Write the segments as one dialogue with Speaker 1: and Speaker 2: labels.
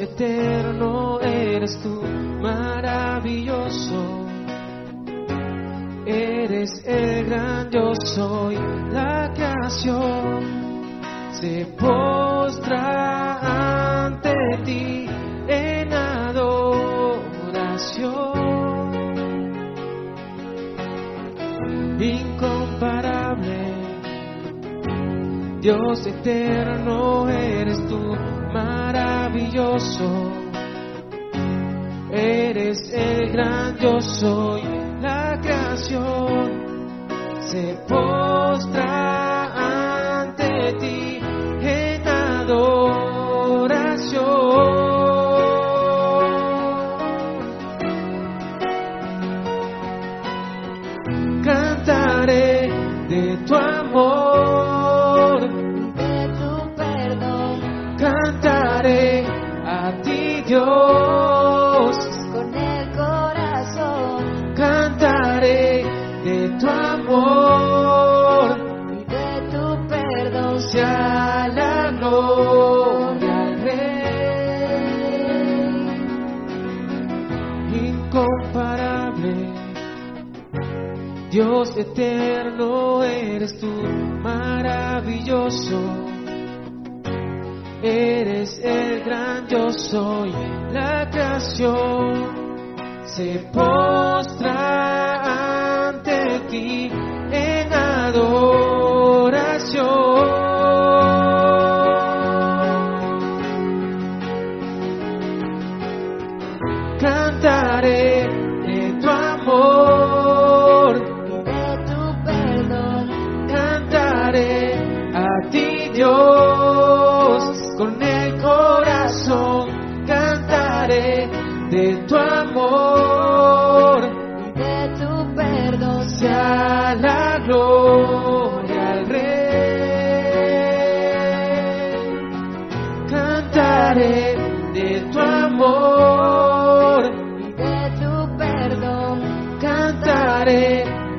Speaker 1: Eterno eres tú, maravilloso. Eres el gran yo soy, la creación se postra ante ti en adoración. Incomparable, Dios eterno eres tú, maravilloso. Eres el gran yo soy, la creación se postra Dios.
Speaker 2: con el corazón
Speaker 1: cantaré de tu amor,
Speaker 2: y de tu perdón
Speaker 1: sea la gloria al Rey, incomparable. Dios eterno eres tú, maravilloso. Eres el gran yo soy, la creación. Se postra ante ti cantaré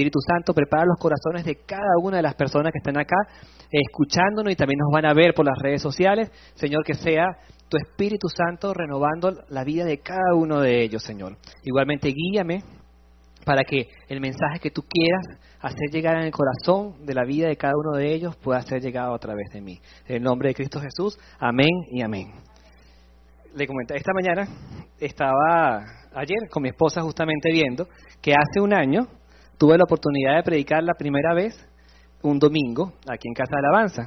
Speaker 3: Espíritu Santo, prepara los corazones de cada una de las personas que están acá escuchándonos y también nos van a ver por las redes sociales. Señor, que sea tu Espíritu Santo renovando la vida de cada uno de ellos, Señor. Igualmente, guíame para que el mensaje que tú quieras hacer llegar en el corazón de la vida de cada uno de ellos pueda ser llegado a través de mí. En el nombre de Cristo Jesús, amén y amén. Le comenté, esta mañana estaba ayer con mi esposa justamente viendo que hace un año tuve la oportunidad de predicar la primera vez un domingo aquí en Casa de Alabanza,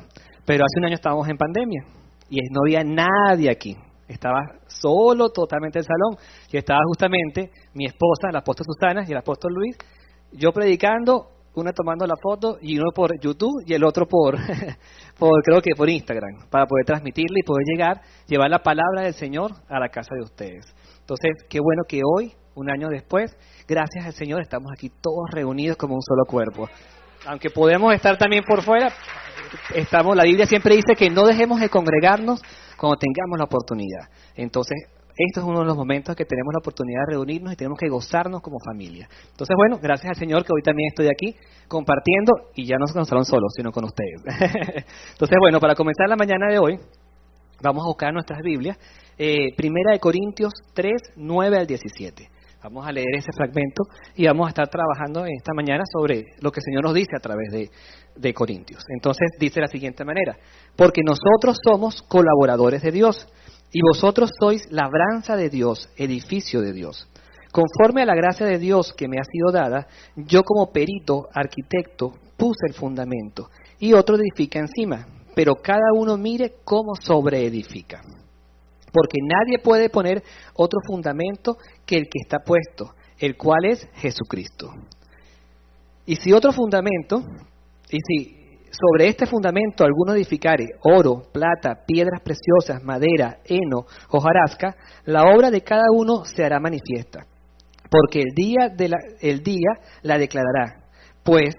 Speaker 3: pero hace un año estábamos en pandemia y no había nadie aquí. Estaba solo totalmente el salón y estaba justamente mi esposa, la apóstol Susana y el apóstol Luis, yo predicando, una tomando la foto y uno por YouTube y el otro por, por creo que por Instagram, para poder transmitirle y poder llegar, llevar la palabra del Señor a la casa de ustedes. Entonces, qué bueno que hoy, un año después, gracias al Señor, estamos aquí todos reunidos como un solo cuerpo. Aunque podemos estar también por fuera, estamos, la Biblia siempre dice que no dejemos de congregarnos cuando tengamos la oportunidad. Entonces, esto es uno de los momentos que tenemos la oportunidad de reunirnos y tenemos que gozarnos como familia. Entonces, bueno, gracias al Señor que hoy también estoy aquí compartiendo y ya no se salón solos, sino con ustedes. Entonces, bueno, para comenzar la mañana de hoy, vamos a buscar nuestras Biblias. Eh, primera de Corintios 3, 9 al 17. Vamos a leer ese fragmento y vamos a estar trabajando esta mañana sobre lo que el Señor nos dice a través de, de Corintios. Entonces dice de la siguiente manera, porque nosotros somos colaboradores de Dios y vosotros sois labranza de Dios, edificio de Dios. Conforme a la gracia de Dios que me ha sido dada, yo como perito, arquitecto, puse el fundamento y otro edifica encima, pero cada uno mire cómo sobreedifica. Porque nadie puede poner otro fundamento que el que está puesto, el cual es Jesucristo. Y si otro fundamento, y si sobre este fundamento alguno edificare oro, plata, piedras preciosas, madera, heno, hojarasca, la obra de cada uno se hará manifiesta, porque el día, de la, el día la declarará, pues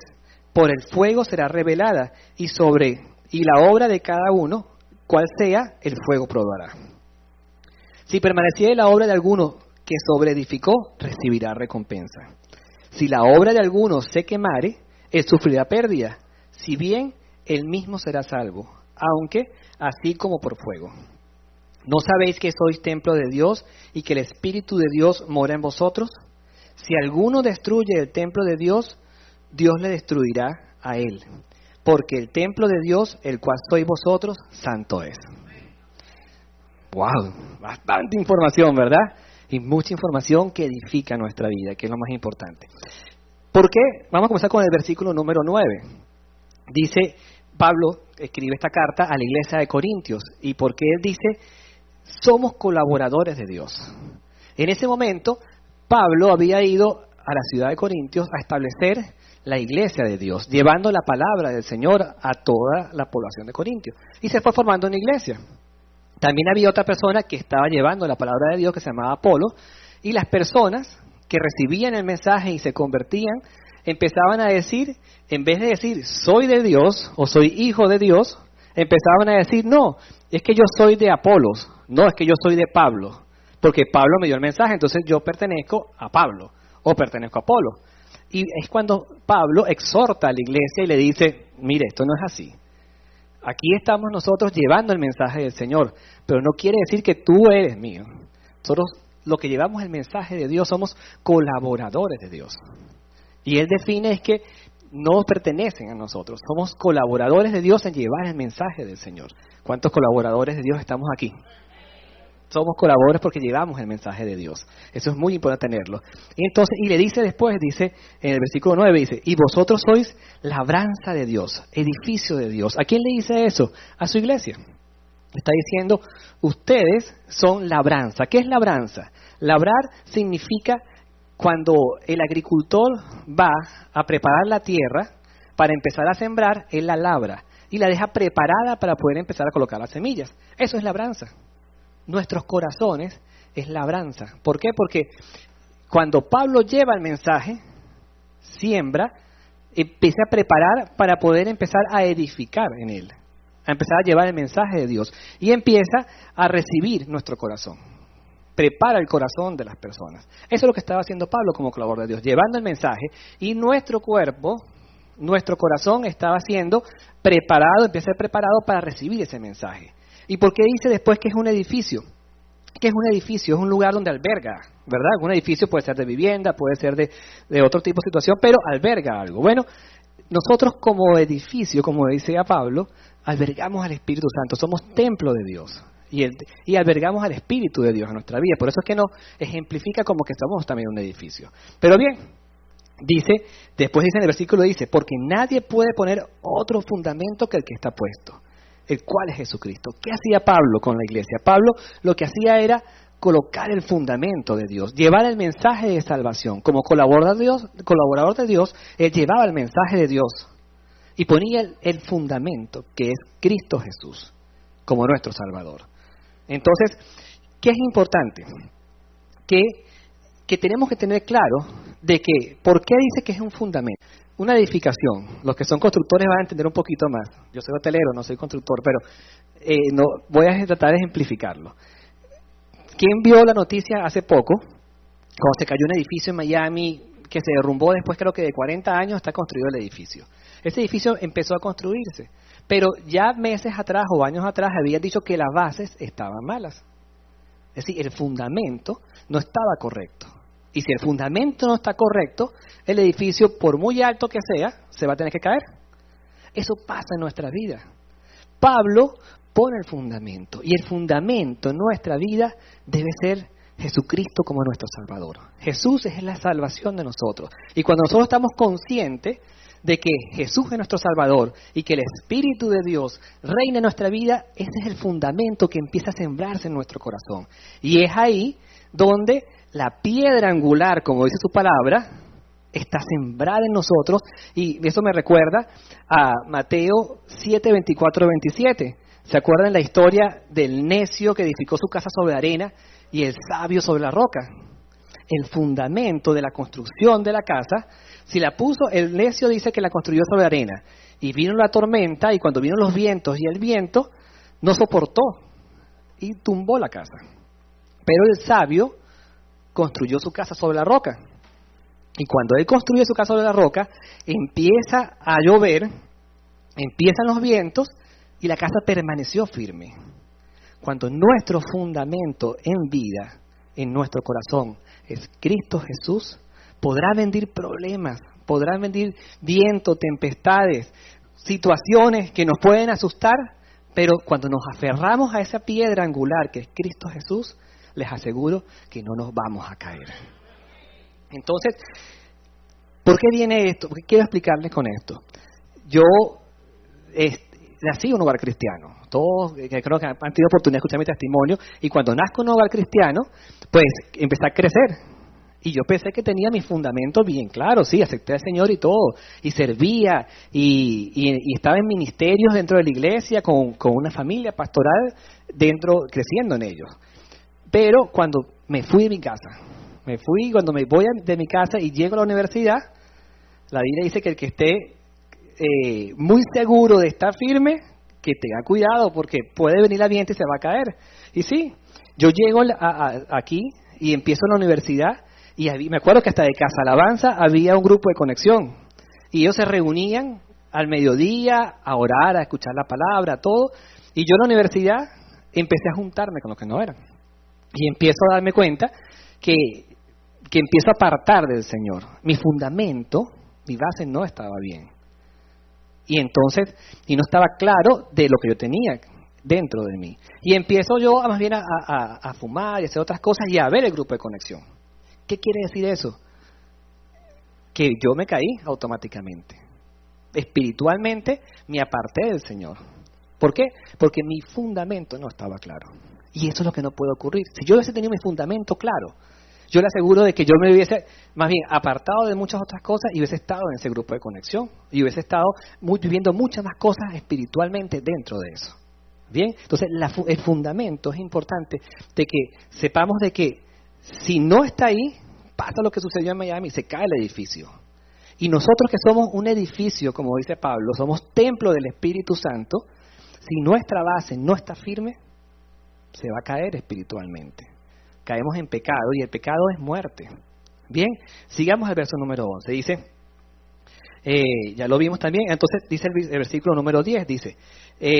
Speaker 3: por el fuego será revelada, y sobre y la obra de cada uno, cual sea, el fuego probará. Si permaneciere la obra de alguno que sobreedificó, recibirá recompensa. Si la obra de alguno se quemare, él sufrirá pérdida, si bien él mismo será salvo, aunque así como por fuego. ¿No sabéis que sois templo de Dios y que el Espíritu de Dios mora en vosotros? Si alguno destruye el templo de Dios, Dios le destruirá a él, porque el templo de Dios, el cual sois vosotros, santo es. Wow, bastante información, ¿verdad? Y mucha información que edifica nuestra vida, que es lo más importante. ¿Por qué? Vamos a comenzar con el versículo número 9. Dice, Pablo escribe esta carta a la iglesia de Corintios. ¿Y por qué él dice, somos colaboradores de Dios? En ese momento, Pablo había ido a la ciudad de Corintios a establecer la iglesia de Dios, llevando la palabra del Señor a toda la población de Corintios. Y se fue formando una iglesia. También había otra persona que estaba llevando la palabra de Dios que se llamaba Apolo, y las personas que recibían el mensaje y se convertían, empezaban a decir, en vez de decir soy de Dios o soy hijo de Dios, empezaban a decir no, es que yo soy de Apolos, no es que yo soy de Pablo, porque Pablo me dio el mensaje, entonces yo pertenezco a Pablo o pertenezco a Apolo. Y es cuando Pablo exhorta a la iglesia y le dice, mire, esto no es así. Aquí estamos nosotros llevando el mensaje del Señor, pero no quiere decir que tú eres mío. Nosotros lo que llevamos el mensaje de Dios somos colaboradores de Dios. Y Él define es que no pertenecen a nosotros, somos colaboradores de Dios en llevar el mensaje del Señor. ¿Cuántos colaboradores de Dios estamos aquí? Somos colaboradores porque llevamos el mensaje de Dios. Eso es muy importante tenerlo. Y entonces, y le dice después, dice en el versículo 9, dice, y vosotros sois labranza de Dios, edificio de Dios. ¿A quién le dice eso? A su iglesia. Está diciendo, ustedes son labranza. ¿Qué es labranza? Labrar significa cuando el agricultor va a preparar la tierra para empezar a sembrar, él la labra y la deja preparada para poder empezar a colocar las semillas. Eso es labranza nuestros corazones es labranza. ¿Por qué? Porque cuando Pablo lleva el mensaje, siembra, empieza a preparar para poder empezar a edificar en él, a empezar a llevar el mensaje de Dios y empieza a recibir nuestro corazón. Prepara el corazón de las personas. Eso es lo que estaba haciendo Pablo como colaborador de Dios, llevando el mensaje y nuestro cuerpo, nuestro corazón estaba siendo preparado, empieza a ser preparado para recibir ese mensaje. ¿Y por qué dice después que es un edificio? ¿Qué es un edificio? Es un lugar donde alberga, ¿verdad? Un edificio puede ser de vivienda, puede ser de, otro tipo de situación, pero alberga algo. Bueno, nosotros como edificio, como decía Pablo, albergamos al Espíritu Santo, somos templo de Dios. Y, y, albergamos al Espíritu de Dios en nuestra vida. Por eso es que nos ejemplifica como que estamos también un edificio. Pero bien, dice, después dice en el versículo, dice, porque nadie puede poner otro fundamento que el que está puesto el cual es Jesucristo. ¿Qué hacía Pablo con la iglesia? Pablo lo que hacía era colocar el fundamento de Dios, llevar el mensaje de salvación. Como colaborador de Dios, él llevaba el mensaje de Dios y ponía el, fundamento, que es Cristo Jesús, como nuestro Salvador. Entonces, ¿qué es importante? Que, que tenemos que tener claro de que, ¿por qué dice que es un fundamento? Una edificación, los que son constructores van a entender un poquito más. Yo soy hotelero, no soy constructor, pero eh, no, voy a tratar de ejemplificarlo. ¿Quién vio la noticia hace poco? Cuando se cayó un edificio en Miami que se derrumbó después creo que de 40 años está construido el edificio. Ese edificio empezó a construirse, pero ya meses atrás o años atrás habían dicho que las bases estaban malas. Es decir, el fundamento no estaba correcto. Y si el fundamento no está correcto, el edificio, por muy alto que sea, se va a tener que caer. Eso pasa en nuestra vida. Pablo pone el fundamento y el fundamento en nuestra vida debe ser Jesucristo como nuestro Salvador. Jesús es la salvación de nosotros. Y cuando nosotros estamos conscientes de que Jesús es nuestro Salvador y que el Espíritu de Dios reina en nuestra vida, ese es el fundamento que empieza a sembrarse en nuestro corazón. Y es ahí donde la piedra angular, como dice su palabra, está sembrada en nosotros. Y eso me recuerda a Mateo 7, 24, 27. ¿Se acuerdan la historia del necio que edificó su casa sobre arena y el sabio sobre la roca? El fundamento de la construcción de la casa, si la puso, el necio dice que la construyó sobre arena. Y vino la tormenta y cuando vino los vientos y el viento, no soportó y tumbó la casa. Pero el sabio construyó su casa sobre la roca. Y cuando él construye su casa sobre la roca, empieza a llover, empiezan los vientos y la casa permaneció firme. Cuando nuestro fundamento en vida, en nuestro corazón, es Cristo Jesús, podrá venir problemas, podrá venir viento, tempestades, situaciones que nos pueden asustar, pero cuando nos aferramos a esa piedra angular que es Cristo Jesús, les aseguro que no nos vamos a caer. Entonces, ¿por qué viene esto? Porque quiero explicarles con esto. Yo nací en un hogar cristiano. Todos eh, creo que han tenido oportunidad de escuchar mi testimonio. Y cuando nazco en un hogar cristiano, pues empecé a crecer. Y yo pensé que tenía mi fundamento bien claro, sí, acepté al Señor y todo, y servía, y, y, estaba en ministerios dentro de la iglesia, con, con, una familia pastoral, dentro, creciendo en ellos. Pero cuando me fui de mi casa, me fui, cuando me voy de mi casa y llego a la universidad, la Biblia dice que el que esté eh, muy seguro de estar firme, que tenga cuidado porque puede venir la viento y se va a caer. Y sí, yo llego aquí y empiezo en la universidad y me acuerdo que hasta de Casa Alabanza había un grupo de conexión y ellos se reunían al mediodía a orar, a escuchar la palabra, todo. Y yo en la universidad empecé a juntarme con los que no eran. Y empiezo a darme cuenta que, que empiezo a apartar del Señor. Mi fundamento, mi base no estaba bien. Y entonces, y no estaba claro de lo que yo tenía dentro de mí. Y empiezo yo más bien a, a, fumar y hacer otras cosas y a ver el grupo de conexión. ¿Qué quiere decir eso? Que yo me caí automáticamente. Espiritualmente me aparté del Señor. ¿Por qué? Porque mi fundamento no estaba claro. Y eso es lo que no puede ocurrir. Si yo hubiese tenido mi fundamento claro, yo le aseguro de que yo me hubiese más bien apartado de muchas otras cosas y hubiese estado en ese grupo de conexión y hubiese estado viviendo muchas más cosas espiritualmente dentro de eso. Bien, entonces el fundamento es importante de que sepamos de que si no está ahí, pasa lo que sucedió en Miami, se cae el edificio. Y nosotros que somos un edificio, como dice Pablo, somos templo del Espíritu Santo, si nuestra base no está firme, se va a caer espiritualmente caemos en pecado y el pecado es muerte. Bien, sigamos el verso número 11. Dice, eh, ya lo vimos también, entonces dice el, versículo número 10, dice, eh,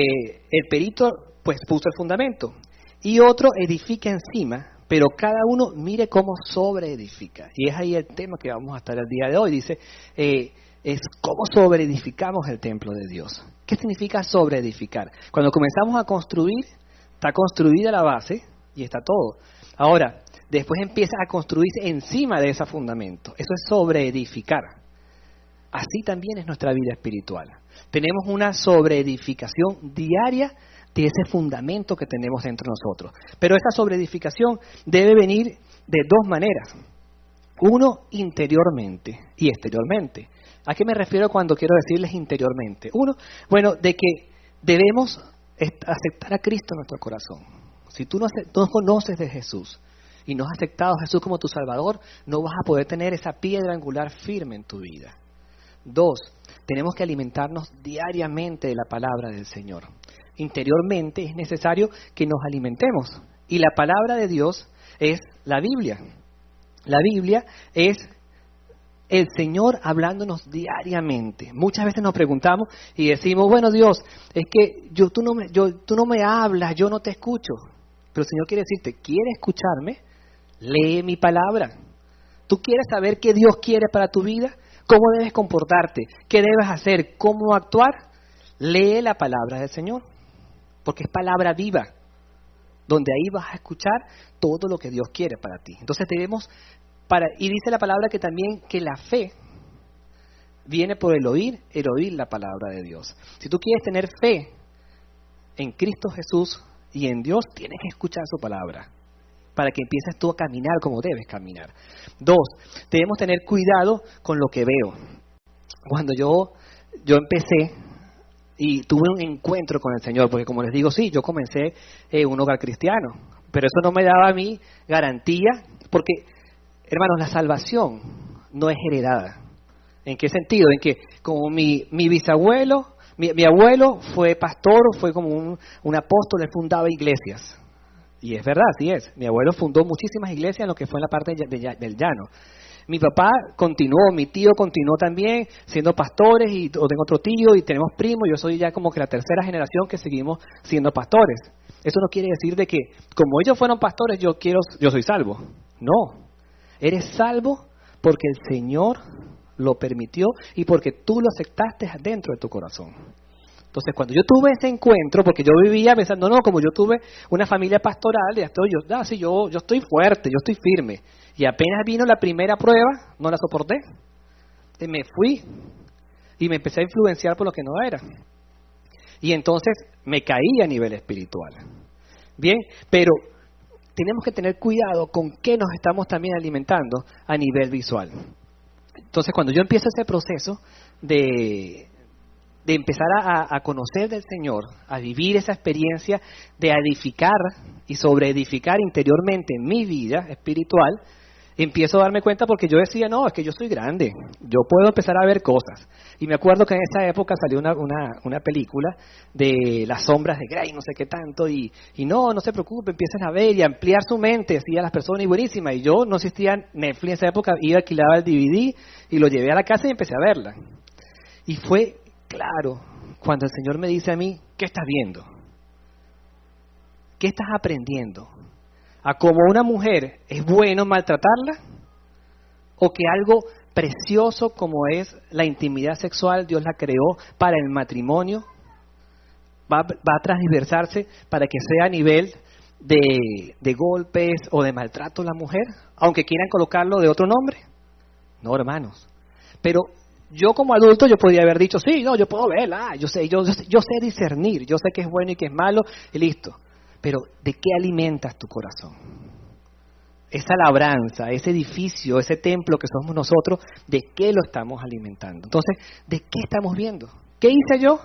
Speaker 3: el perito pues puso el fundamento y otro edifica encima, pero cada uno mire cómo sobreedifica. Y es ahí el tema que vamos a estar el día de hoy. Dice, eh, es cómo sobreedificamos el templo de Dios. ¿Qué significa sobreedificar? Cuando comenzamos a construir, está construida la base y está todo. Ahora, después empieza a construirse encima de ese fundamento. Eso es sobreedificar. Así también es nuestra vida espiritual. Tenemos una sobreedificación diaria de ese fundamento que tenemos dentro de nosotros. Pero esa sobreedificación debe venir de dos maneras. Uno, interiormente y exteriormente. ¿A qué me refiero cuando quiero decirles interiormente? Uno, bueno, de que debemos aceptar a Cristo en nuestro corazón. Si tú no, conoces de Jesús y no has aceptado a Jesús como tu Salvador, no vas a poder tener esa piedra angular firme en tu vida. Dos, tenemos que alimentarnos diariamente de la palabra del Señor. Interiormente es necesario que nos alimentemos. Y la palabra de Dios es la Biblia. La Biblia es el Señor hablándonos diariamente. Muchas veces nos preguntamos y decimos, bueno Dios, es que yo, tú, no me, yo, tú no me hablas, yo no te escucho. Pero el Señor quiere decirte, ¿quieres escucharme? Lee mi palabra. ¿Tú quieres saber qué Dios quiere para tu vida? ¿Cómo debes comportarte? ¿Qué debes hacer? ¿Cómo actuar? Lee la palabra del Señor, porque es palabra viva, donde ahí vas a escuchar todo lo que Dios quiere para ti. Entonces debemos, para, y dice la palabra que también que la fe viene por el oír, el oír la palabra de Dios. Si tú quieres tener fe en Cristo Jesús y en Dios, tienes que escuchar su palabra para que empieces tú a caminar como debes caminar. Dos, debemos tener cuidado con lo que veo. Cuando yo, yo empecé y tuve un encuentro con el Señor, porque como les digo, sí, yo comencé en un hogar cristiano, pero eso no me daba a mí garantía, porque, hermanos, la salvación no es heredada. ¿En qué sentido? En que como mi, mi bisabuelo, mi, mi abuelo fue pastor, fue como un, apóstol, él fundaba iglesias. Y es verdad, así es. Mi abuelo fundó muchísimas iglesias en lo que fue en la parte de- de- del llano. Mi papá continuó, mi tío continuó también siendo pastores y tengo otro tío y tenemos primos. Yo soy ya como que la tercera generación que seguimos siendo pastores. Eso no quiere decir de que como ellos fueron pastores yo quiero, yo soy salvo. No, eres salvo porque el Señor lo permitió y porque tú lo aceptaste dentro de tu corazón. Entonces, cuando yo tuve ese encuentro, porque yo vivía pensando, no, como yo tuve una familia pastoral, ya estoy, yo, ah, yo, yo estoy fuerte, yo estoy firme. Y apenas vino la primera prueba, no la soporté. Y me fui y me empecé a influenciar por lo que no era. Y entonces me caí a nivel espiritual. Bien, pero tenemos que tener cuidado con qué nos estamos también alimentando a nivel visual. Entonces, cuando yo empiezo ese proceso de, de empezar a, a conocer del Señor, a vivir esa experiencia de edificar y sobre edificar interiormente mi vida espiritual, empiezo a darme cuenta porque yo decía, no, es que yo soy grande, yo puedo empezar a ver cosas. Y me acuerdo que en esa época salió una, una, una película de las sombras de Grey, no sé qué tanto, y, y no, no se preocupe, empiecen a ver y a ampliar su mente, decía las personas, y buenísima. Y yo no existía Netflix en esa época, iba, alquilaba el DVD y lo llevé a la casa y empecé a verla. Y fue claro cuando el Señor me dice a mí, ¿qué estás viendo? ¿Qué estás aprendiendo? ¿A como una mujer es bueno maltratarla? ¿O que algo precioso como es la intimidad sexual Dios la creó para el matrimonio? ¿Va, va a transversarse para que sea a nivel de, de golpes o de maltrato a la mujer? Aunque quieran colocarlo de otro nombre. No, hermanos. Pero yo como adulto yo podría haber dicho, sí, no, yo puedo verla, yo sé, yo, yo sé discernir, yo sé que es bueno y que es malo, y listo. Pero ¿de qué alimentas tu corazón? Esa labranza, ese edificio, ese templo que somos nosotros, ¿de qué lo estamos alimentando? Entonces, ¿de qué estamos viendo? ¿Qué hice yo?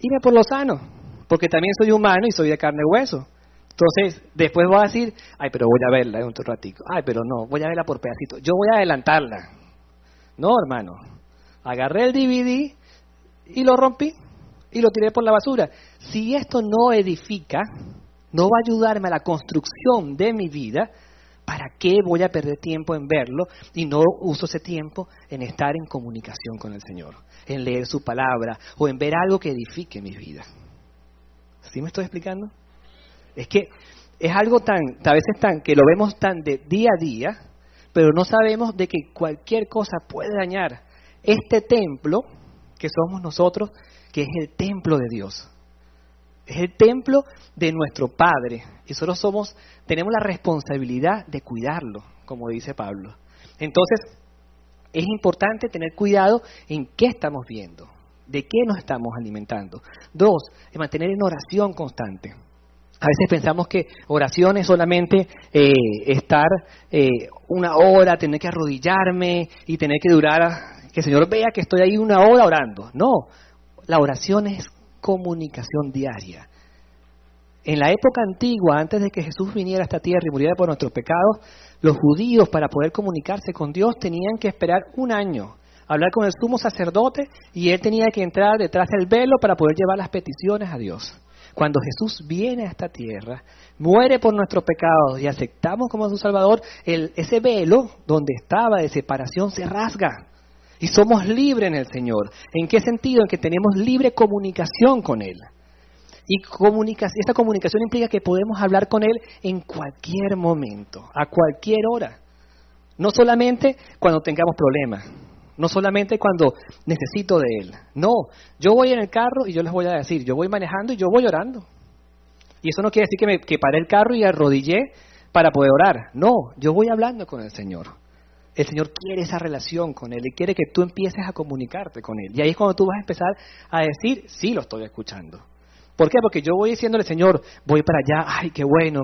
Speaker 3: Irme por lo sano, porque también soy humano y soy de carne y hueso. Entonces, después voy a decir, ay, pero voy a verla en un ratico. Ay, pero no, voy a verla por pedacitos. Yo voy a adelantarla. No, hermano. Agarré el DVD y lo rompí y lo tiré por la basura. Si esto no edifica, no va a ayudarme a la construcción de mi vida, ¿para qué voy a perder tiempo en verlo y no uso ese tiempo en estar en comunicación con el Señor, en leer su palabra o en ver algo que edifique mi vida? ¿Sí me estoy explicando? Es que es algo tan, a veces tan, que lo vemos tan de día a día, pero no sabemos de que cualquier cosa puede dañar este templo que somos nosotros, que es el templo de Dios. Es el templo de nuestro Padre. Y nosotros somos, tenemos la responsabilidad de cuidarlo, como dice Pablo. Entonces, es importante tener cuidado en qué estamos viendo, de qué nos estamos alimentando. Dos, es mantener en oración constante. A veces pensamos que oración es solamente eh, estar eh, una hora, tener que arrodillarme y tener que durar, que el Señor vea que estoy ahí una hora orando. No, la oración es comunicación diaria. En la época antigua, antes de que Jesús viniera a esta tierra y muriera por nuestros pecados, los judíos para poder comunicarse con Dios tenían que esperar un año hablar con el sumo sacerdote y él tenía que entrar detrás del velo para poder llevar las peticiones a Dios. Cuando Jesús viene a esta tierra, muere por nuestros pecados y aceptamos como su Salvador, el, ese velo donde estaba de separación se rasga. Y somos libres en el Señor. ¿En qué sentido? En que tenemos libre comunicación con Él. Y esta comunicación implica que podemos hablar con Él en cualquier momento, a cualquier hora. No solamente cuando tengamos problemas, no solamente cuando necesito de Él. No, yo voy en el carro y yo les voy a decir, yo voy manejando y yo voy orando. Y eso no quiere decir que, me, que paré el carro y arrodillé para poder orar. No, yo voy hablando con el Señor. El Señor quiere esa relación con Él y quiere que tú empieces a comunicarte con Él. Y ahí es cuando tú vas a empezar a decir, sí lo estoy escuchando. ¿Por qué? Porque yo voy diciéndole, Señor, voy para allá, ay, qué bueno,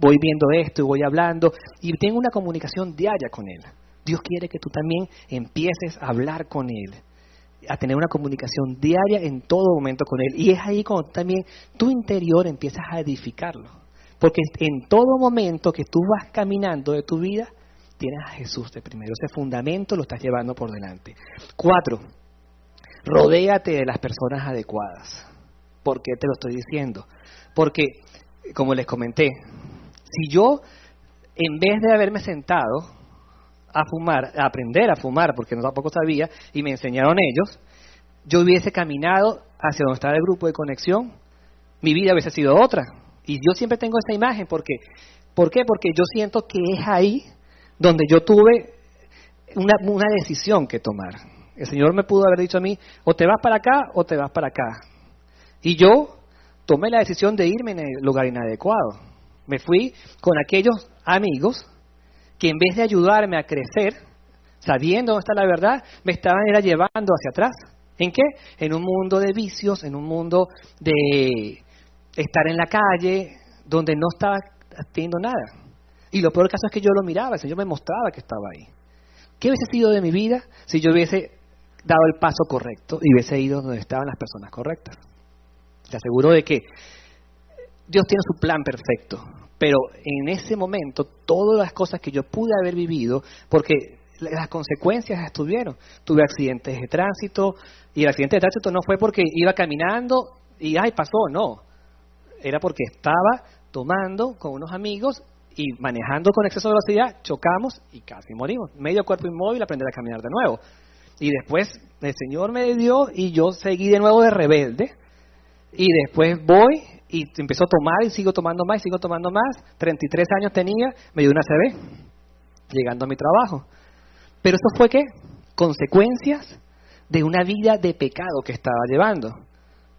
Speaker 3: voy viendo esto y voy hablando y tengo una comunicación diaria con Él. Dios quiere que tú también empieces a hablar con Él, a tener una comunicación diaria en todo momento con Él. Y es ahí cuando también tu interior empiezas a edificarlo. Porque en todo momento que tú vas caminando de tu vida, tienes a Jesús de primero. Ese fundamento lo estás llevando por delante. Cuatro, rodéate de las personas adecuadas. ¿Por qué te lo estoy diciendo? Porque, como les comenté, si yo, en vez de haberme sentado a fumar, a aprender a fumar, porque no tampoco sabía, y me enseñaron ellos, yo hubiese caminado hacia donde estaba el grupo de conexión, mi vida hubiese sido otra. Y yo siempre tengo esa imagen, porque, ¿por qué? Porque yo siento que es ahí donde yo tuve una, una decisión que tomar. El Señor me pudo haber dicho a mí, o te vas para acá o te vas para acá. Y yo tomé la decisión de irme en el lugar inadecuado. Me fui con aquellos amigos que en vez de ayudarme a crecer, sabiendo dónde está la verdad, me estaban era llevando hacia atrás. ¿En qué? En un mundo de vicios, en un mundo de estar en la calle, donde no estaba haciendo nada. Y lo peor caso es que yo lo miraba, el Señor me mostraba que estaba ahí. ¿Qué hubiese sido de mi vida si yo hubiese dado el paso correcto y hubiese ido donde estaban las personas correctas? Te aseguro de que Dios tiene su plan perfecto, pero en ese momento todas las cosas que yo pude haber vivido, porque las consecuencias estuvieron. Tuve accidentes de tránsito y el accidente de tránsito no fue porque iba caminando y ay pasó, no. Era porque estaba tomando con unos amigos y manejando con exceso de velocidad, chocamos y casi morimos. Medio cuerpo inmóvil, aprender a caminar de nuevo. Y después el Señor me dio y yo seguí de nuevo de rebelde. Y después voy y empezó a tomar y sigo tomando más y sigo tomando más. 33 años tenía, me dio una CB, llegando a mi trabajo. Pero eso fue qué? Consecuencias de una vida de pecado que estaba llevando.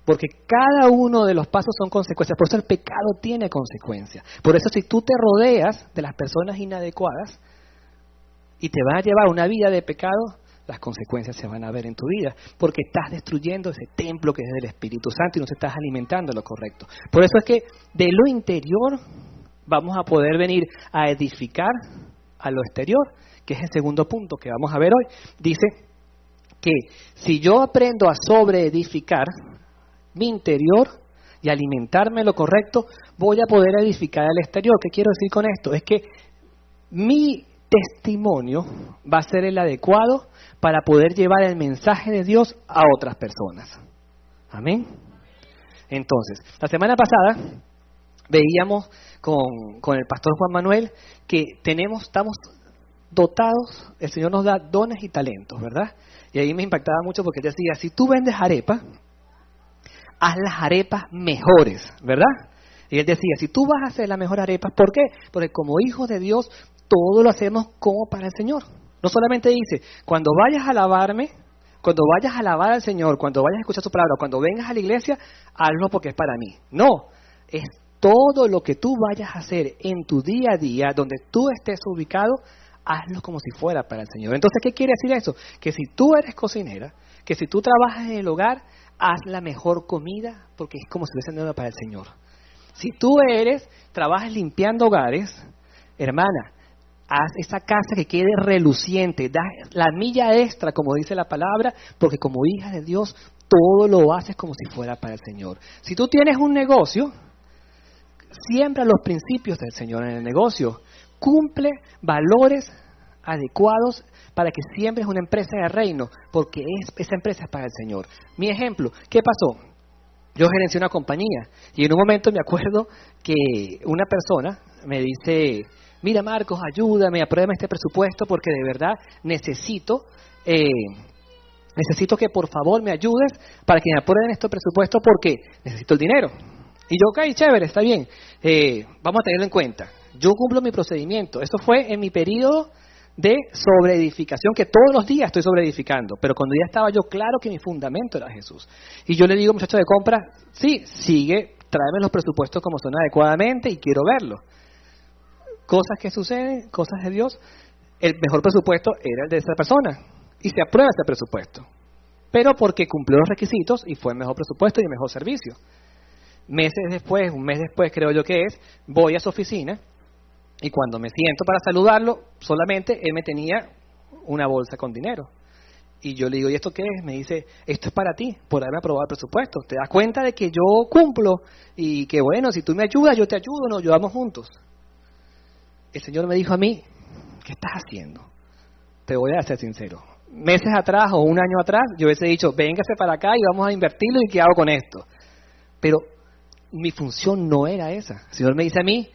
Speaker 3: Porque cada uno de los pasos son consecuencias. Por eso el pecado tiene consecuencias. Por eso si tú te rodeas de las personas inadecuadas y te van a llevar una vida de pecado, las consecuencias se van a ver en tu vida, porque estás destruyendo ese templo que es del Espíritu Santo y no te estás alimentando lo correcto. Por eso es que de lo interior vamos a poder venir a edificar a lo exterior, que es el segundo punto que vamos a ver hoy. Dice que si yo aprendo a sobreedificar mi interior y alimentarme lo correcto, voy a poder edificar al exterior. ¿Qué quiero decir con esto? Es que mi testimonio va a ser el adecuado para poder llevar el mensaje de Dios a otras personas. Amén. Entonces, la semana pasada veíamos con, con, el pastor Juan Manuel que tenemos, estamos dotados, el Señor nos da dones y talentos, ¿verdad? Y ahí me impactaba mucho porque decía, si tú vendes arepa, haz las arepas mejores, ¿verdad? Y él decía, si tú vas a hacer las mejores arepas, ¿por qué? Porque como hijos de Dios, todo lo hacemos como para el Señor. No solamente dice, cuando vayas a alabarme, cuando vayas a alabar al Señor, cuando vayas a escuchar su palabra, cuando vengas a la iglesia, hazlo porque es para mí. No, es todo lo que tú vayas a hacer en tu día a día, donde tú estés ubicado, hazlo como si fuera para el Señor. Entonces, ¿qué quiere decir eso? Que si tú eres cocinera, que si tú trabajas en el hogar, haz la mejor comida porque es como si fuese nada para el Señor. Si tú eres, trabajas limpiando hogares, hermana, haz esa casa que quede reluciente, da la milla extra, como dice la palabra, porque como hija de Dios, todo lo haces como si fuera para el Señor. Si tú tienes un negocio, siembra los principios del Señor en el negocio, cumple valores adecuados para que siempre es una empresa de reino, porque es, esa empresa es para el Señor. Mi ejemplo, ¿qué pasó? Yo gerencié una compañía y en un momento me acuerdo que una persona me dice, mira Marcos, ayúdame, apruébame este presupuesto porque de verdad necesito, eh, necesito que por favor me ayudes para que me aprueben este presupuesto porque necesito el dinero. Y yo, ok, chévere, está bien, eh, vamos a tenerlo en cuenta. Yo cumplo mi procedimiento. Eso fue en mi periodo de sobreedificación, que todos los días estoy sobreedificando, pero cuando ya estaba yo claro que mi fundamento era Jesús. Y yo le digo, muchacho de compra, sí, sigue, tráeme los presupuestos como son adecuadamente y quiero verlo. Cosas que suceden, cosas de Dios, el mejor presupuesto era el de esa persona y se aprueba ese presupuesto, pero porque cumplió los requisitos y fue el mejor presupuesto y el mejor servicio. Meses después, un mes después creo yo que es, voy a su oficina y cuando me siento para saludarlo, solamente él me tenía una bolsa con dinero. Y yo le digo, ¿y esto qué es? Me dice, esto es para ti, por haberme aprobado el presupuesto. ¿Te das cuenta de que yo cumplo? Y que bueno, si tú me ayudas, yo te ayudo, nos ayudamos juntos. El Señor me dijo a mí, ¿qué estás haciendo? Te voy a ser sincero. Meses atrás o un año atrás, yo hubiese dicho, véngase para acá y vamos a invertirlo y qué hago con esto. Pero mi función no era esa. El Señor me dice a mí,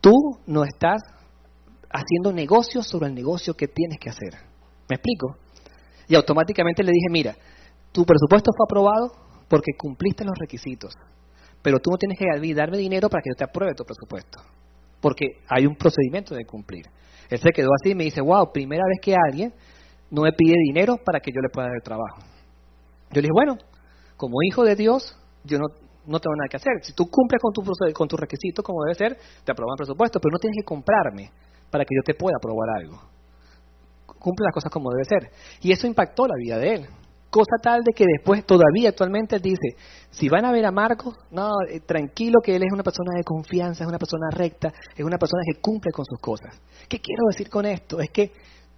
Speaker 3: tú no estás haciendo negocios sobre el negocio que tienes que hacer. ¿Me explico? Y automáticamente le dije, mira, tu presupuesto fue aprobado porque cumpliste los requisitos, pero tú no tienes que darme dinero para que yo te apruebe tu presupuesto, porque hay un procedimiento de cumplir. Él se quedó así y me dice, wow, primera vez que alguien no me pide dinero para que yo le pueda dar el trabajo. Yo le dije, bueno, como hijo de Dios, yo no, no tengo nada que hacer. Si tú cumples con tu, con tu requisito como debe ser, te aprueban el presupuesto, pero no tienes que comprarme para que yo te pueda aprobar algo. Cumple las cosas como debe ser. Y eso impactó la vida de él. Cosa tal de que después, todavía actualmente, él dice, si van a ver a Marcos, no, eh, tranquilo que él es una persona de confianza, es una persona recta, es una persona que cumple con sus cosas. ¿Qué quiero decir con esto? Es que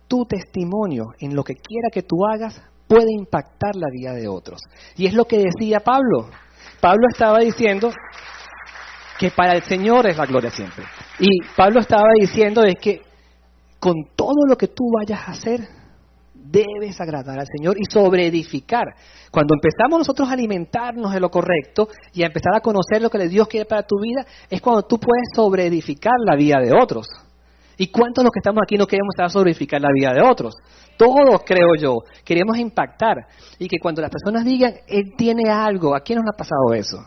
Speaker 3: tu testimonio en lo que quiera que tú hagas puede impactar la vida de otros. Y es lo que decía Pablo. Pablo estaba diciendo que para el Señor es la gloria siempre. Y Pablo estaba diciendo es que con todo lo que tú vayas a hacer, debes agradar al Señor y sobreedificar. Cuando empezamos nosotros a alimentarnos de lo correcto y a empezar a conocer lo que Dios quiere para tu vida, es cuando tú puedes sobreedificar la vida de otros. ¿Y cuántos los que estamos aquí no queremos estar sobreedificar la vida de otros? Todos, creo yo, queremos impactar. Y que cuando las personas digan, Él tiene algo, ¿a quién nos ha pasado eso?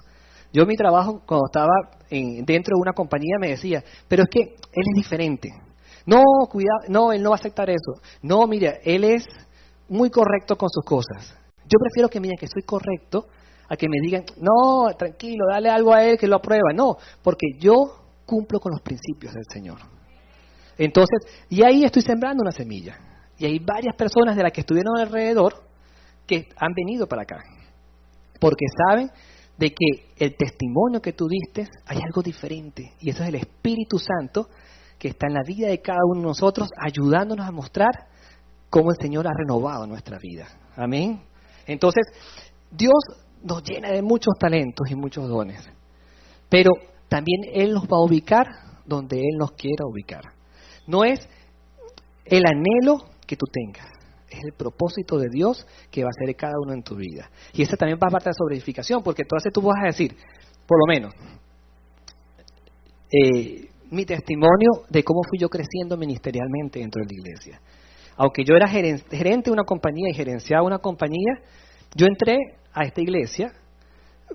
Speaker 3: Yo mi trabajo, cuando estaba dentro de una compañía, me decía, pero es que Él es diferente. No, cuidado, no, Él no va a aceptar eso. No, mira, Él es muy correcto con sus cosas. Yo prefiero que me digan que soy correcto a que me digan, no, tranquilo, dale algo a Él que lo aprueba. No, porque yo cumplo con los principios del Señor. Entonces, y ahí estoy sembrando una semilla. Y hay varias personas de las que estuvieron alrededor que han venido para acá. Porque saben de que el testimonio que tú diste hay algo diferente. Y eso es el Espíritu Santo que está en la vida de cada uno de nosotros, ayudándonos a mostrar cómo el Señor ha renovado nuestra vida. Amén. Entonces, Dios nos llena de muchos talentos y muchos dones. Pero también Él nos va a ubicar donde Él nos quiera ubicar. No es el anhelo que tú tengas, es el propósito de Dios que va a hacer cada uno en tu vida. Y esa también va a parte de la sobreedificación, porque entonces tú vas a decir, por lo menos, eh, mi testimonio de cómo fui yo creciendo ministerialmente dentro de la iglesia. Aunque yo era gerente de una compañía y gerenciaba una compañía, yo entré a esta iglesia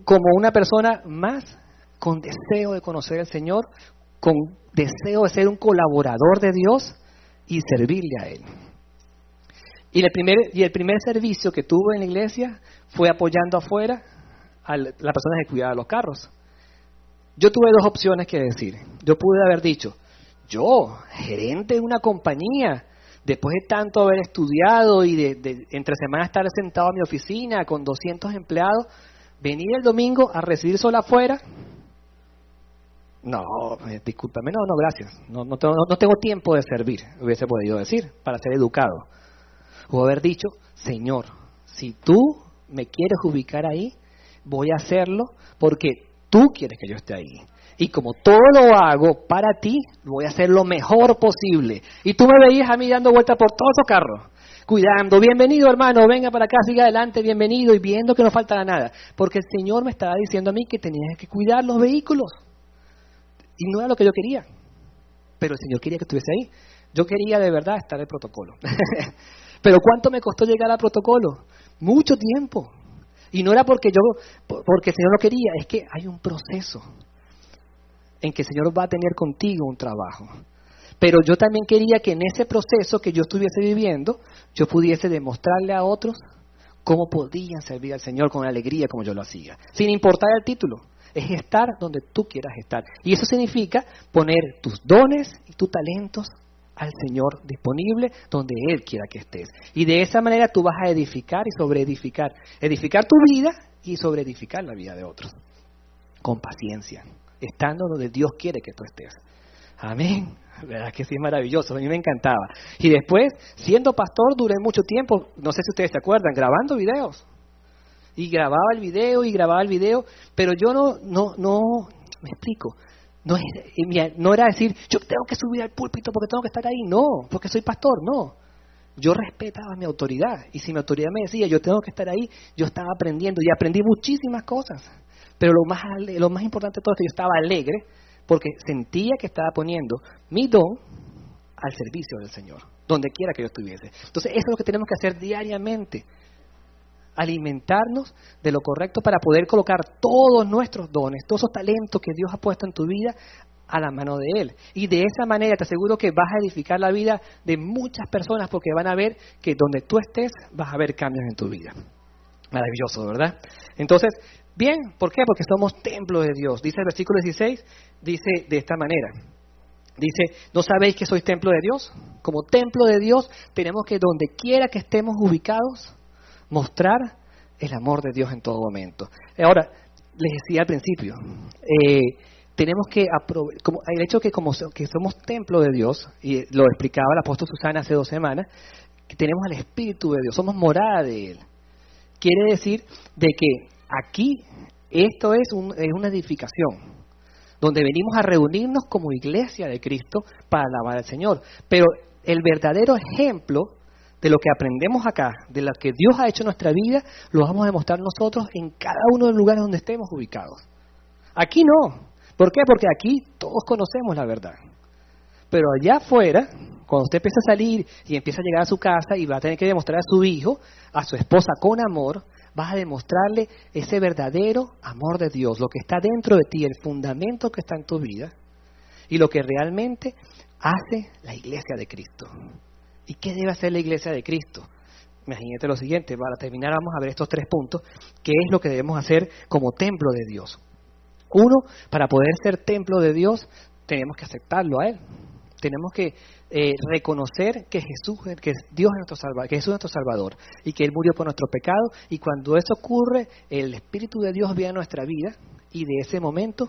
Speaker 3: como una persona más con deseo de conocer al Señor, con deseo de ser un colaborador de Dios y servirle a Él. Y el primer, y el primer servicio que tuve en la iglesia fue apoyando afuera a las personas que cuidaban los carros. Yo tuve dos opciones que decir. Yo pude haber dicho, yo, gerente de una compañía, después de tanto haber estudiado y de, entre semanas estar sentado en mi oficina con 200 empleados, venir el domingo a recibir sol afuera. No, eh, discúlpame, no, no, gracias. No, no, tengo, no tengo tiempo de servir, hubiese podido decir, para ser educado. O haber dicho, Señor, si tú me quieres ubicar ahí, voy a hacerlo porque tú quieres que yo esté ahí. Y como todo lo hago para ti, voy a hacer lo mejor posible. Y tú me veías a mí dando vueltas por todos esos carros, cuidando. Bienvenido, hermano, venga para acá, siga adelante, bienvenido, y viendo que no faltara nada. Porque el Señor me estaba diciendo a mí que tenía que cuidar los vehículos. Y no era lo que yo quería. Pero el Señor quería que estuviese ahí. Yo quería de verdad estar en protocolo. Pero ¿cuánto me costó llegar al protocolo? Mucho tiempo. Y no era porque yo, porque el Señor no quería, es que hay un proceso en que el Señor va a tener contigo un trabajo. Pero yo también quería que en ese proceso que yo estuviese viviendo, yo pudiese demostrarle a otros cómo podían servir al Señor con alegría como yo lo hacía, sin importar el título. Es estar donde tú quieras estar. Y eso significa poner tus dones y tus talentos al Señor disponible donde Él quiera que estés. Y de esa manera tú vas a edificar y sobreedificar. Edificar tu vida y sobreedificar la vida de otros. Con paciencia, estando donde Dios quiere que tú estés. Amén. ¿Verdad que sí es maravilloso? A mí me encantaba. Y después, siendo pastor, duré mucho tiempo, no sé si ustedes se acuerdan, grabando videos. Y grababa el video y grababa el video, pero yo no, no, no, me explico. No, no era decir, yo tengo que subir al púlpito porque tengo que estar ahí. No, porque soy pastor, no. Yo respetaba mi autoridad. Y si mi autoridad me decía, yo tengo que estar ahí, yo estaba aprendiendo y aprendí muchísimas cosas. Pero lo más, lo más importante de todo es que yo estaba alegre porque sentía que estaba poniendo mi don al servicio del Señor, donde quiera que yo estuviese. Entonces, eso es lo que tenemos que hacer diariamente. Alimentarnos de lo correcto para poder colocar todos nuestros dones, todos esos talentos que Dios ha puesto en tu vida a la mano de Él. Y de esa manera te aseguro que vas a edificar la vida de muchas personas porque van a ver que donde tú estés vas a ver cambios en tu vida. Maravilloso, ¿verdad? Entonces, bien, ¿por qué? Porque somos templo de Dios. Dice el versículo 16, dice de esta manera. Dice, ¿no sabéis que sois templo de Dios? Como templo de Dios tenemos que donde quiera que estemos ubicados, mostrar el amor de Dios en todo momento. Ahora, les decía al principio, eh, tenemos que como el hecho que como que somos templo de Dios y lo explicaba el apóstol Susana hace dos semanas que tenemos el Espíritu de Dios somos morada de él quiere decir de que aquí esto es, es una edificación donde venimos a reunirnos como iglesia de Cristo para alabar al Señor pero el verdadero ejemplo de lo que aprendemos acá, de lo que Dios ha hecho en nuestra vida, lo vamos a demostrar nosotros en cada uno de los lugares donde estemos ubicados. Aquí no, ¿Por qué? Porque aquí todos conocemos la verdad. Pero allá afuera, cuando usted empieza a salir y empieza a llegar a su casa y va a tener que demostrar a su hijo, a su esposa con amor, vas a demostrarle ese verdadero amor de Dios, lo que está dentro de ti, el fundamento que está en tu vida y lo que realmente hace la iglesia de Cristo. ¿Y qué debe hacer la iglesia de Cristo? Imagínate lo siguiente, para terminar vamos a ver estos tres puntos, qué es lo que debemos hacer como templo de Dios. Uno, para poder ser templo de Dios, tenemos que aceptarlo a Él. Tenemos que eh, reconocer que Jesús, que Dios es nuestro Salvador, que Jesús es nuestro Salvador y que Él murió por nuestro pecado. Y cuando eso ocurre, el Espíritu de Dios viene a nuestra vida y de ese momento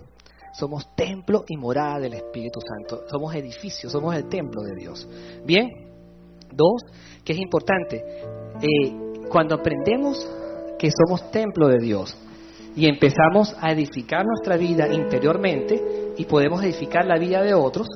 Speaker 3: somos templo y morada del Espíritu Santo. Somos edificio, somos el templo de Dios. Bien, dos, que es importante, eh, cuando aprendemos que somos templo de Dios, y empezamos a edificar nuestra vida interiormente y podemos edificar la vida de otros,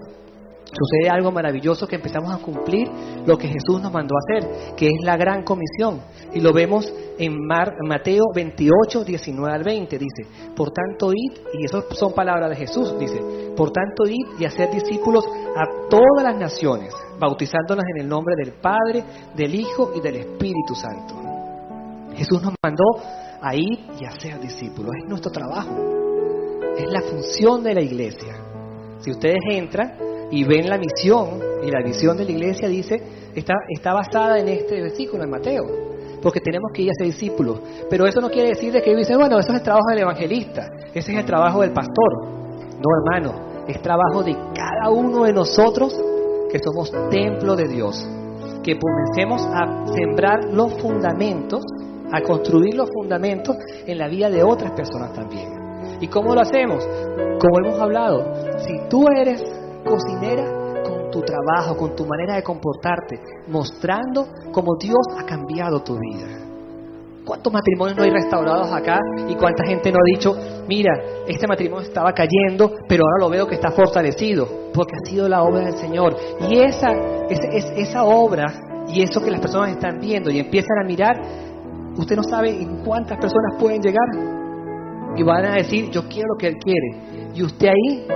Speaker 3: sucede algo maravilloso que empezamos a cumplir lo que Jesús nos mandó a hacer, que es la gran comisión. Y lo vemos en Mateo 28, 19 al 20. Dice, por tanto id, y eso son palabras de Jesús, dice, por tanto id y hacer discípulos a todas las naciones, bautizándolas en el nombre del Padre, del Hijo y del Espíritu Santo. Jesús nos mandó a ir y a ser discípulos. Es nuestro trabajo. Es la función de la iglesia. Si ustedes entran y ven la misión y la visión de la iglesia, dice, está, está basada en este versículo, en Mateo. Porque tenemos que ir a ser discípulos. Pero eso no quiere decir de que dice, bueno, eso es el trabajo del evangelista. Ese es el trabajo del pastor. No, hermano. Es trabajo de cada uno de nosotros que somos templo de Dios. Que comencemos a sembrar los fundamentos a construir los fundamentos en la vida de otras personas también. ¿Y cómo lo hacemos? Como hemos hablado, si tú eres cocinera con tu trabajo, con tu manera de comportarte, mostrando cómo Dios ha cambiado tu vida. ¿Cuántos matrimonios no hay restaurados acá? ¿Y cuánta gente no ha dicho, mira, este matrimonio estaba cayendo, pero ahora lo veo que está fortalecido? Porque ha sido la obra del Señor. Y esa, esa, esa obra y eso que las personas están viendo y empiezan a mirar, usted no sabe en cuántas personas pueden llegar. Y van a decir, yo quiero lo que Él quiere. Y usted ahí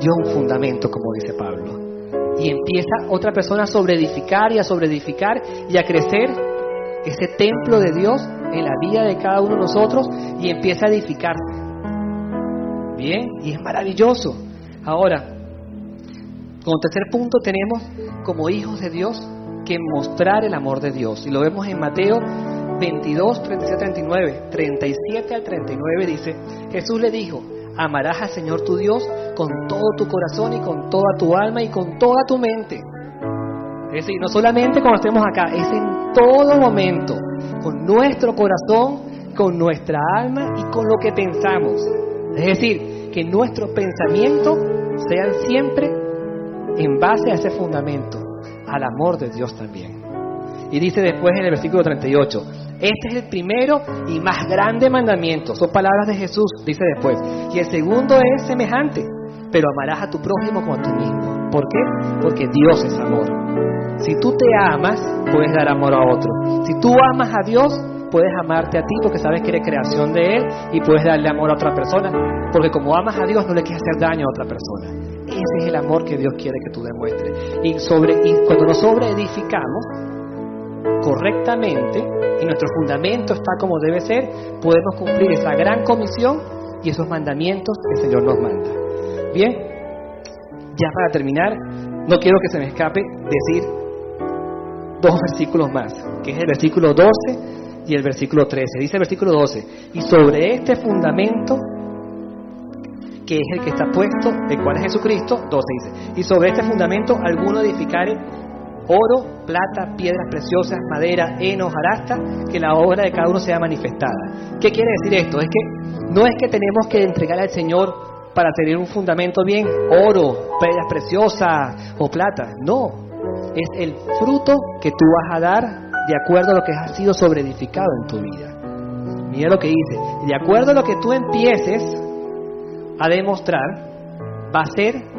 Speaker 3: dio un fundamento, como dice Pablo. Y empieza otra persona a sobreedificar y a sobreedificar y a crecer ese templo de Dios en la vida de cada uno de nosotros y empieza a edificarse. Bien, y es maravilloso. Ahora, como tercer punto tenemos como hijos de Dios que mostrar el amor de Dios. Y lo vemos en Mateo 22, 37, 39. 37 al 39 dice, Jesús le dijo, amarás al Señor tu Dios con todo tu corazón y con toda tu alma y con toda tu mente. Es decir, no solamente cuando estemos acá, es en todo momento, con nuestro corazón, con nuestra alma y con lo que pensamos. Es decir, que nuestros pensamientos sean siempre en base a ese fundamento, al amor de Dios también. Y dice después en el versículo 38, este es el primero y más grande mandamiento. Son palabras de Jesús, dice después. Y el segundo es semejante, pero amarás a tu prójimo como a ti mismo. ¿Por qué? Porque Dios es amor. Si tú te amas, puedes dar amor a otro. Si tú amas a Dios, puedes amarte a ti porque sabes que eres creación de Él y puedes darle amor a otra persona. Porque como amas a Dios, no le quieres hacer daño a otra persona. Ese es el amor que Dios quiere que tú demuestres. Y, sobre, y cuando nos sobreedificamos correctamente y nuestro fundamento está como debe ser, podemos cumplir esa gran comisión y esos mandamientos que el Señor nos manda. Bien, ya para terminar, no quiero que se me escape decir dos versículos más, que es el versículo 12 y el versículo 13. Dice el versículo 12, y sobre este fundamento que es el que está puesto, el cual es Jesucristo, 12 dice, y sobre este fundamento alguno edificare oro, plata, piedras preciosas, madera, heno, jarasta, que la obra de cada uno sea manifestada. ¿Qué quiere decir esto? Es que no es que tenemos que entregar al Señor para tener un fundamento bien, oro, piedras preciosas o plata. No, es el fruto que tú vas a dar de acuerdo a lo que ha sido sobreedificado en tu vida. Mira lo que dice, de acuerdo a lo que tú empieces a demostrar, va a ser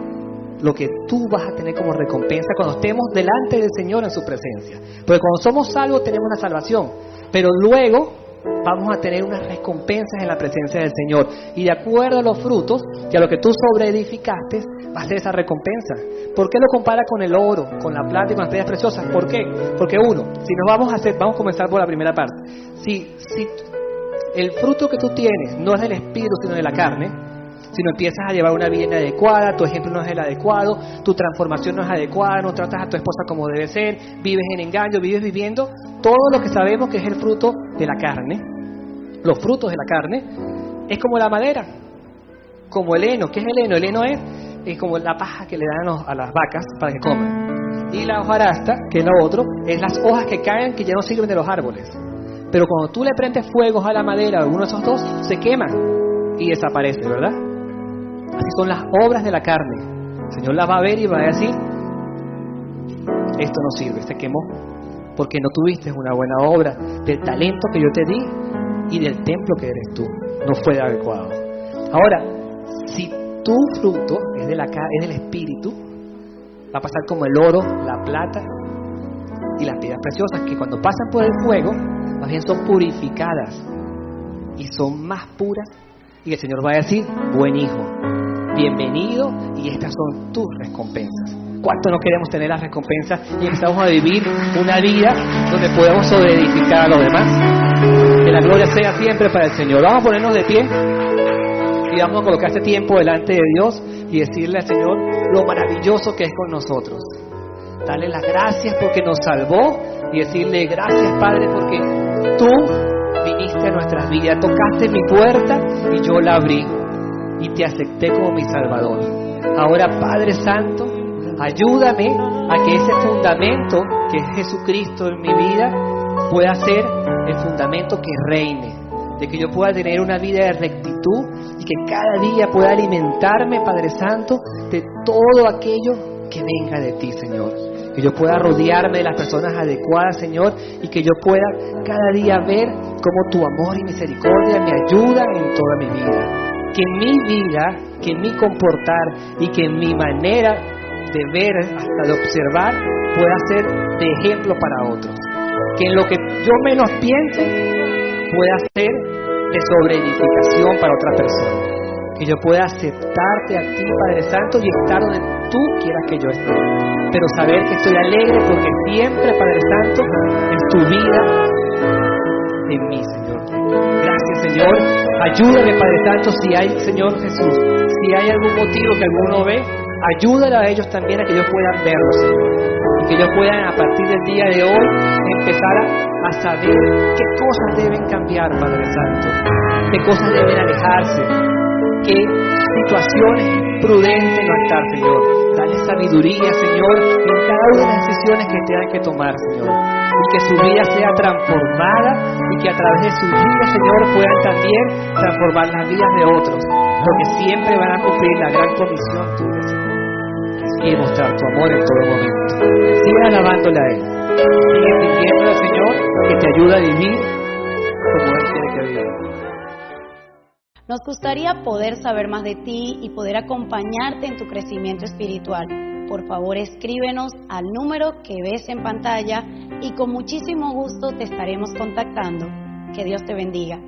Speaker 3: lo que tú vas a tener como recompensa cuando estemos delante del Señor en su presencia. Porque cuando somos salvos tenemos una salvación, pero luego vamos a tener unas recompensas en la presencia del Señor. Y de acuerdo a los frutos y a lo que tú sobreedificaste, va a ser esa recompensa. ¿Por qué lo compara con el oro, con la plata y con las piedras preciosas? ¿Por qué? Porque uno, si nos vamos a hacer, vamos a comenzar por la primera parte. Si, si el fruto que tú tienes no es del espíritu, sino de la carne, si no empiezas a llevar una vida inadecuada, tu ejemplo no es el adecuado, tu transformación no es adecuada, no tratas a tu esposa como debe ser, vives en engaño, vives viviendo todo lo que sabemos que es el fruto de la carne, los frutos de la carne, es como la madera, como el heno. ¿Qué es el heno? El heno es, es como la paja que le dan a las vacas para que coman. Y la hojarasta, que es lo otro, es las hojas que caen que ya no sirven de los árboles. Pero cuando tú le prendes fuegos a la madera, alguno de esos dos, se queman y desaparece, ¿verdad? Así son las obras de la carne. El Señor las va a ver y va a decir, esto no sirve, se quemó, porque no tuviste una buena obra del talento que yo te di y del templo que eres tú. No fue adecuado. Ahora, si tu fruto es, de la, es del Espíritu, va a pasar como el oro, la plata y las piedras preciosas, que cuando pasan por el fuego, más bien son purificadas y son más puras. Y el Señor va a decir, buen hijo, bienvenido y estas son tus recompensas. ¿Cuánto no queremos tener las recompensas y empezamos a vivir una vida donde podemos sobreedificar a los demás? Que la gloria sea siempre para el Señor. Vamos a ponernos de pie y vamos a colocar este tiempo delante de Dios y decirle al Señor lo maravilloso que es con nosotros. Darle las gracias porque nos salvó y decirle gracias Padre porque tú viniste a nuestras vidas, tocaste mi puerta y yo la abrí y te acepté como mi Salvador. Ahora Padre Santo, ayúdame a que ese fundamento que es Jesucristo en mi vida pueda ser el fundamento que reine, de que yo pueda tener una vida de rectitud y que cada día pueda alimentarme, Padre Santo, de todo aquello que venga de ti, Señor. Que yo pueda rodearme de las personas adecuadas, Señor, y que yo pueda cada día ver cómo tu amor y misericordia me ayuda en toda mi vida. Que mi vida, que mi comportar y que mi manera de ver, hasta de observar, pueda ser de ejemplo para otros. Que en lo que yo menos piense pueda ser de sobreedificación para otra persona. Que yo pueda aceptarte a ti, Padre Santo, y estar donde tú quieras que yo esté. Pero saber que estoy alegre porque siempre, Padre Santo, es tu vida en mí, Señor. Gracias, Señor. Ayúdame, Padre Santo, si hay, Señor Jesús, si hay algún motivo que alguno ve, ayúdale a ellos también a que ellos puedan verlo, Señor. Y que ellos puedan, a partir del día de hoy, empezar a, saber qué cosas deben cambiar, Padre Santo. Qué cosas deben alejarse. Qué situaciones prudentes no estar, Señor. Dale sabiduría, Señor, en cada una de las decisiones que tengan que tomar, Señor. Y que su vida sea transformada y que a través de su vida, Señor, puedan también transformar las vidas de otros. Porque siempre van a cumplir la gran comisión tuya, Señor. Y mostrar tu amor en todo momento. Sigue alabándole a Él. Sigue pidiéndole al Señor que te ayude a vivir como Él quiere que vivas.
Speaker 2: Nos gustaría poder saber más de ti y poder acompañarte en tu crecimiento espiritual. Por favor, escríbenos al número que ves en pantalla y con muchísimo gusto te estaremos contactando. Que Dios te bendiga.